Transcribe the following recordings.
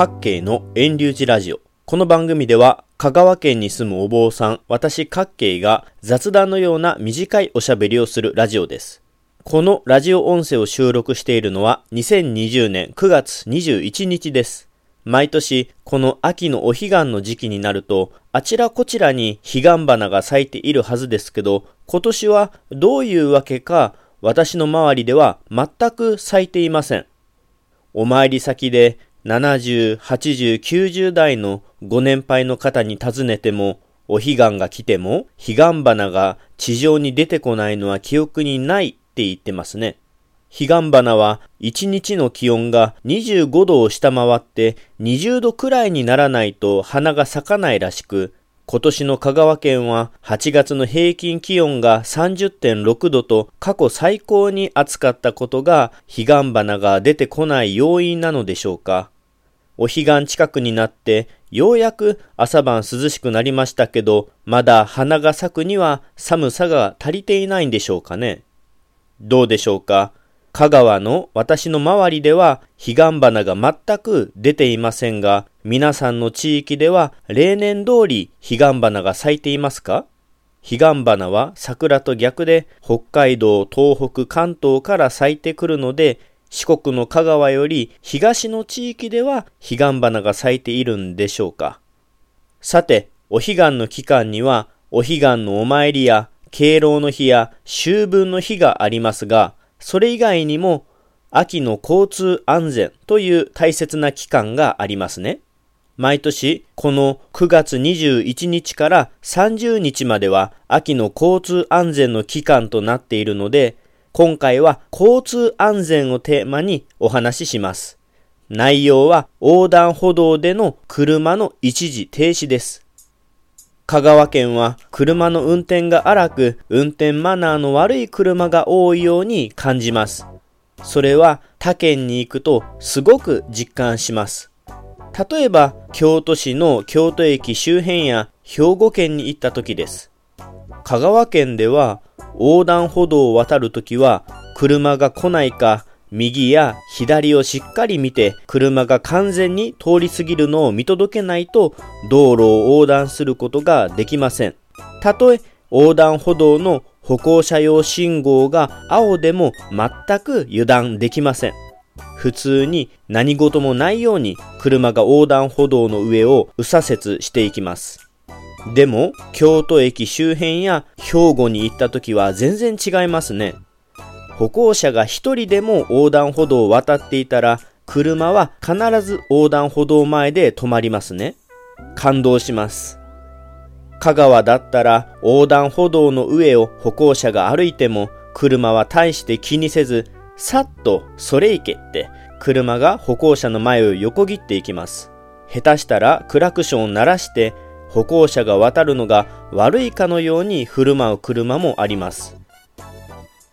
各系の遠流寺ラジオ。この番組では、香川県に住むお坊さん、私各系が雑談のような短いおしゃべりをするラジオです。このラジオ音声を収録しているのは2020年9月21日です。毎年、この秋のお彼岸の時期になると、あちらこちらに彼岸花が咲いているはずですけど、今年はどういうわけか、私の周りでは全く咲いていません。お参り先で70、80、90代のご年配の方に尋ねても、お彼岸が来ても、彼岸花が地上に出てこないのは記憶にないって言ってますね。彼岸花は1日の気温が25度を下回って20度くらいにならないと花が咲かないらしく、今年の香川県は8月の平均気温が30.6度と過去最高に暑かったことが彼岸花が出てこない要因なのでしょうか。お彼岸近くになってようやく朝晩涼しくなりましたけど、まだ花が咲くには寒さが足りていないんでしょうかね。どうでしょうか。香川の私の周りでは彼岸花が全く出ていませんが、皆さんの地域では例年通り彼岸花が咲いていますか？彼岸花は桜と逆で北海道、東北、関東から咲いてくるので、四国の香川より東の地域では彼岸花が咲いているんでしょうか？さて、お彼岸の期間には、お彼岸のお参りや敬老の日や秋分の日がありますが、それ以外にも秋の交通安全という大切な期間がありますね。毎年この9月21日から30日までは秋の交通安全の期間となっているので、今回は交通安全をテーマにお話しします。内容は横断歩道での車の一時停止です。香川県は車の運転が荒く、運転マナーの悪い車が多いように感じます。それは他県に行くとすごく実感します。例えば、京都市の京都駅周辺や兵庫県に行った時です。香川県では横断歩道を渡るときは車が来ないか右や左をしっかり見て車が完全に通り過ぎるのを見届けないと道路を横断することができません。たとえ横断歩道の歩行者用信号が青でも全く油断できません。普通に何事もないように車が横断歩道の上を右左折していきます。でも、京都駅周辺や兵庫に行った時は全然違いますね。歩行者が一人でも横断歩道を渡っていたら、車は必ず横断歩道前で止まりますね。感動します。香川だったら横断歩道の上を歩行者が歩いても車は大して気にせず、さっとそれ行けって車が歩行者の前を横切っていきます。下手したらクラクションを鳴らして歩行者が渡るのが悪いかのように振る舞う車もあります。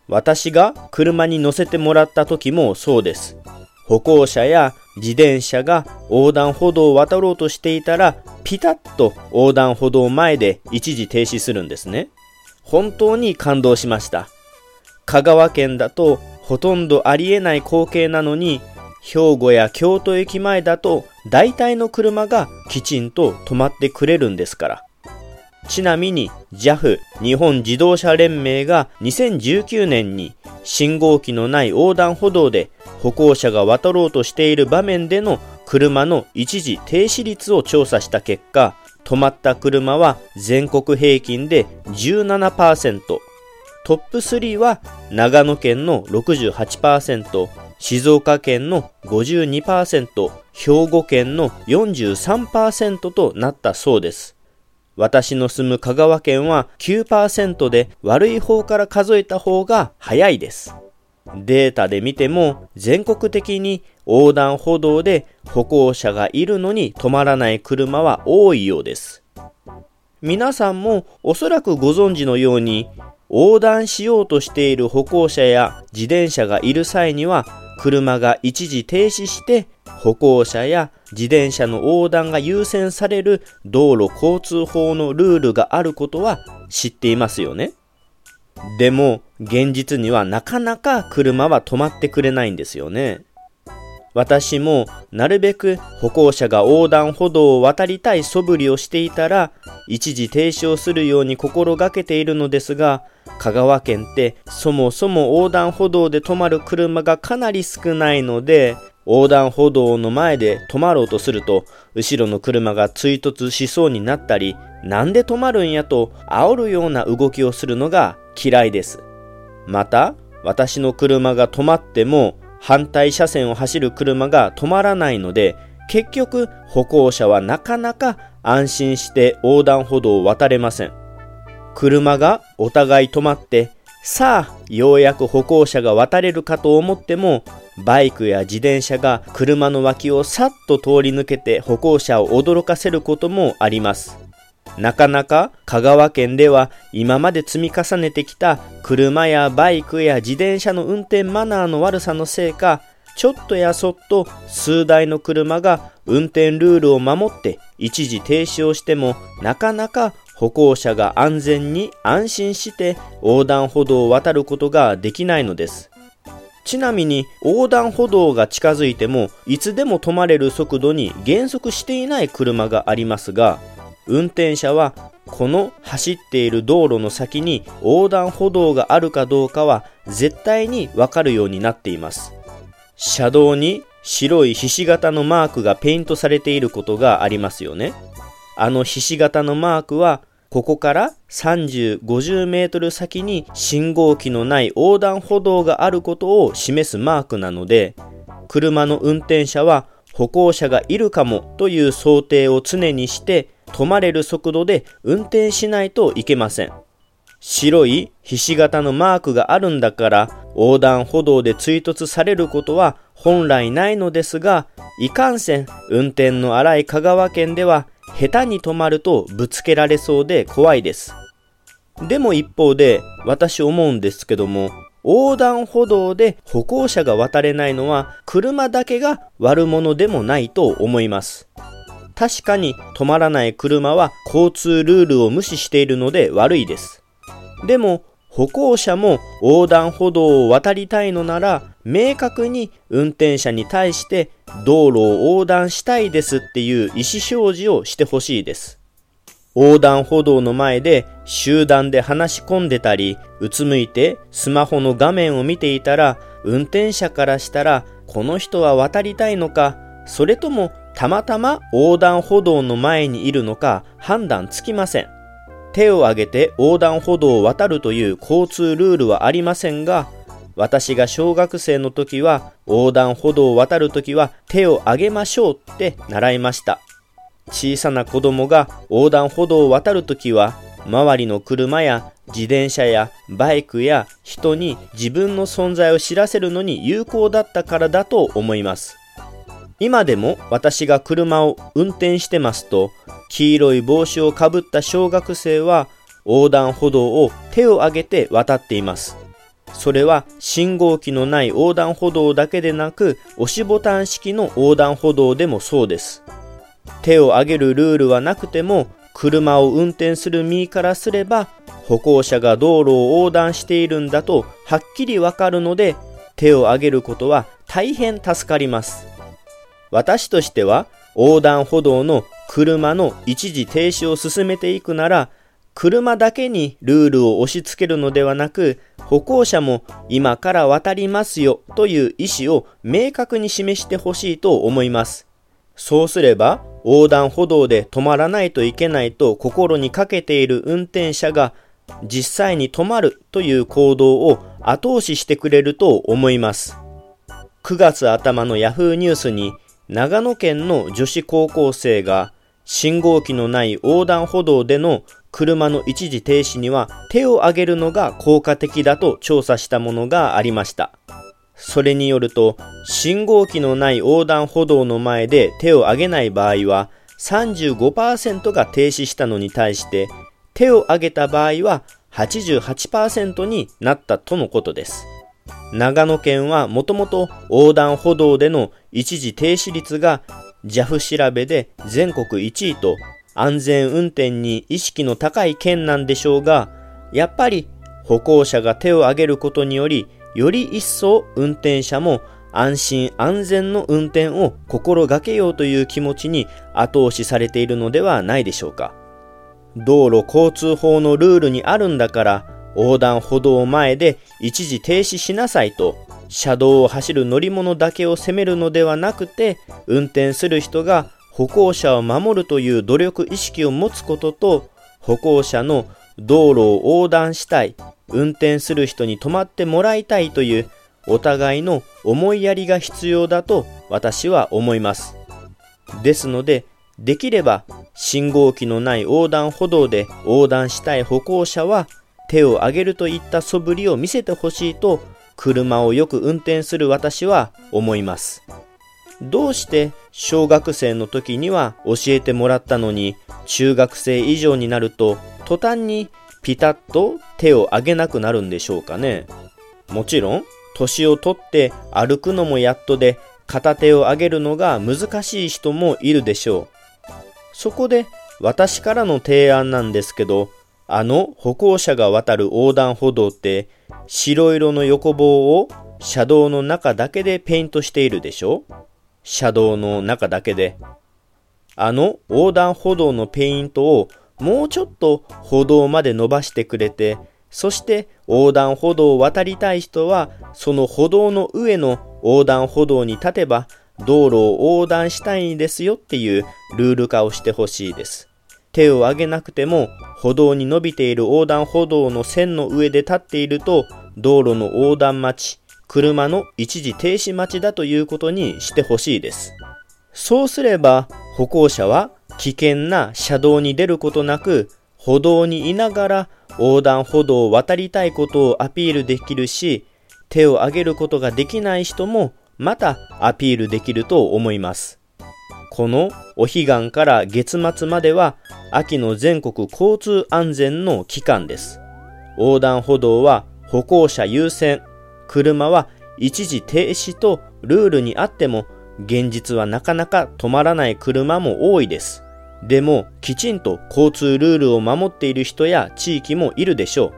私が車に乗せてもらった時もそうです。歩行者や自転車が横断歩道を渡ろうとしていたら、ピタッと横断歩道前で一時停止するんですね。本当に感動しました。香川県だとほとんどありえない光景なのに、兵庫や京都駅前だと大体の車がきちんと止まってくれるんですから。ちなみに JAF 日本自動車連盟が2019年に信号機のない横断歩道で歩行者が渡ろうとしている場面での車の一時停止率を調査した結果、止まった車は全国平均で17%、トップ3は長野県の68%、静岡県の52%、兵庫県の43%となったそうです。私の住む香川県は9%で悪い方から数えた方が早いです。データで見ても全国的に横断歩道で歩行者がいるのに止まらない車は多いようです。皆さんもおそらくご存知のように横断しようとしている歩行者や自転車がいる際には車が一時停止して歩行者や自転車の横断が優先される道路交通法のルールがあることは知っていますよね。でも現実にはなかなか車は止まってくれないんですよね。私もなるべく歩行者が横断歩道を渡りたい素振りをしていたら一時停止をするように心がけているのですが香川県ってそもそも横断歩道で止まる車がかなり少ないので横断歩道の前で止まろうとすると後ろの車が追突しそうになったりなんで止まるんやと煽るような動きをするのが嫌いです。また私の車が止まっても反対車線を走る車が止まらないので結局歩行者はなかなか安心して横断歩道を渡れません。車がお互い止まってさあようやく歩行者が渡れるかと思ってもバイクや自転車が車の脇をさっと通り抜けて歩行者を驚かせることもありますなかなか香川県では今まで積み重ねてきた車やバイクや自転車の運転マナーの悪さのせいかちょっとやそっと数台の車が運転ルールを守って一時停止をしてもなかなか歩行者が安全に安心して横断歩道を渡ることができないのです。ちなみに横断歩道が近づいてもいつでも止まれる速度に減速していない車がありますが運転者はこの走っている道路の先に横断歩道があるかどうかは絶対にわかるようになっています。車道に白いひし形のマークがペイントされていることがありますよね。あのひし形のマークはここから30、50メートル先に信号機のない横断歩道があることを示すマークなので、車の運転者は歩行者がいるかもという想定を常にして止まれる速度で運転しないといけません。白いひし形のマークがあるんだから横断歩道で追突されることは本来ないのですが、いかんせん運転の荒い香川県では下手に止まるとぶつけられそうで怖いです。でも一方で私思うんですけども横断歩道で歩行者が渡れないのは車だけが悪者でもないと思います。確かに止まらない車は交通ルールを無視しているので悪いです。でも歩行者も横断歩道を渡りたいのなら明確に運転者に対して道路を横断したいですっていう意思表示をしてほしいです。横断歩道の前で集団で話し込んでたり、うつむいてスマホの画面を見ていたら、運転者からしたら、この人は渡りたいのか、それともたまたま横断歩道の前にいるのか判断つきません。手を挙げて横断歩道を渡るという交通ルールはありませんが、私が小学生の時は横断歩道を渡る時は手を挙げましょうって習いました。小さな子供が横断歩道を渡る時は周りの車や自転車やバイクや人に自分の存在を知らせるのに有効だったからだと思います。今でも私が車を運転してますと、黄色い帽子をかぶった小学生は横断歩道を手を挙げて渡っています。それは信号機のない横断歩道だけでなく、押しボタン式の横断歩道でもそうです。手を挙げるルールはなくても、車を運転する身からすれば、歩行者が道路を横断しているんだとはっきりわかるので、手を挙げることは大変助かります。私としては横断歩道の車の一時停止を進めていくなら車だけにルールを押し付けるのではなく歩行者も今から渡りますよという意思を明確に示してほしいと思います。そうすれば横断歩道で止まらないといけないと心にかけている運転者が実際に止まるという行動を後押ししてくれると思います。9月頭の Yahoo ニュースに長野県の女子高校生が信号機のない横断歩道での車の一時停止には手を挙げるのが効果的だと調査したものがありました。それによると、信号機のない横断歩道の前で手を挙げない場合は35%が停止したのに対して、手を挙げた場合は88%になったとのことです。長野県はもともと横断歩道での一時停止率が JAF 調べで全国1位と安全運転に意識の高い県なんでしょうが、やっぱり歩行者が手を挙げることにより、より一層運転者も安心安全の運転を心がけようという気持ちに後押しされているのではないでしょうか。道路交通法のルールにあるんだから横断歩道前で一時停止しなさいと車道を走る乗り物だけを責めるのではなくて運転する人が歩行者を守るという努力意識を持つことと歩行者の道路を横断したい運転する人に止まってもらいたいというお互いの思いやりが必要だと私は思いますですのでできれば信号機のない横断歩道で横断したい歩行者は手を挙げるといった素振りを見せてほしいと車をよく運転する私は思います。どうして小学生の時には教えてもらったのに中学生以上になると途端にピタッと手を挙げなくなるんでしょうかね。もちろん年を取って歩くのもやっとで片手を上げるのが難しい人もいるでしょう。そこで私からの提案なんですけど、あの歩行者が渡る横断歩道って白色の横棒を車道の中だけでペイントしているでしょ車道の中だけで。あの横断歩道のペイントをもうちょっと歩道まで伸ばしてくれて、そして横断歩道を渡りたい人はその歩道の上の横断歩道に立てば道路を横断したいんですよっていうルール化をしてほしいです。手を挙げなくても歩道に伸びている横断歩道の線の上で立っていると道路の横断待ち、車の一時停止待ちだということにしてほしいです。そうすれば歩行者は危険な車道に出ることなく歩道にいながら横断歩道を渡りたいことをアピールできるし手を挙げることができない人もまたアピールできると思います。このお彼岸から月末までは秋の全国交通安全の期間です。横断歩道は歩行者優先、車は一時停止とルールにあっても現実はなかなか止まらない車も多いです。でもきちんと交通ルールを守っている人や地域もいるでしょう。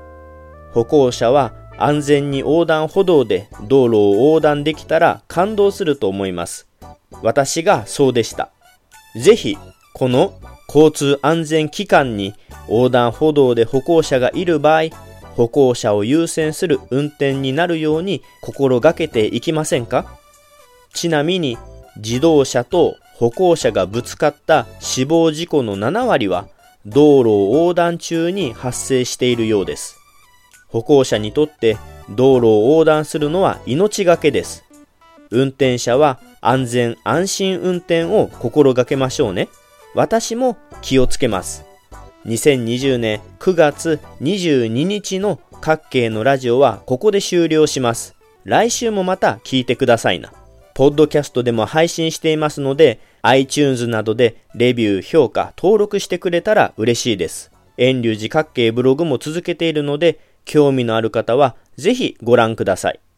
歩行者は安全に横断歩道で道路を横断できたら感動すると思います。私がそうでした。ぜひ、この交通安全機関に横断歩道で歩行者がいる場合、歩行者を優先する運転になるように心がけていきませんか？ちなみに、自動車と歩行者がぶつかった死亡事故の7割は道路を横断中に発生しているようです。歩行者にとって道路を横断するのは命がけです。運転者は安全安心運転を心がけましょうね。私も気をつけます。2020年9月22日の各系のラジオはここで終了します。来週もまた聞いてくださいな。ポッドキャストでも配信していますので、iTunes などでレビュー、評価、登録してくれたら嬉しいです。遠流寺各系ブログも続けているので、興味のある方はぜひご覧ください。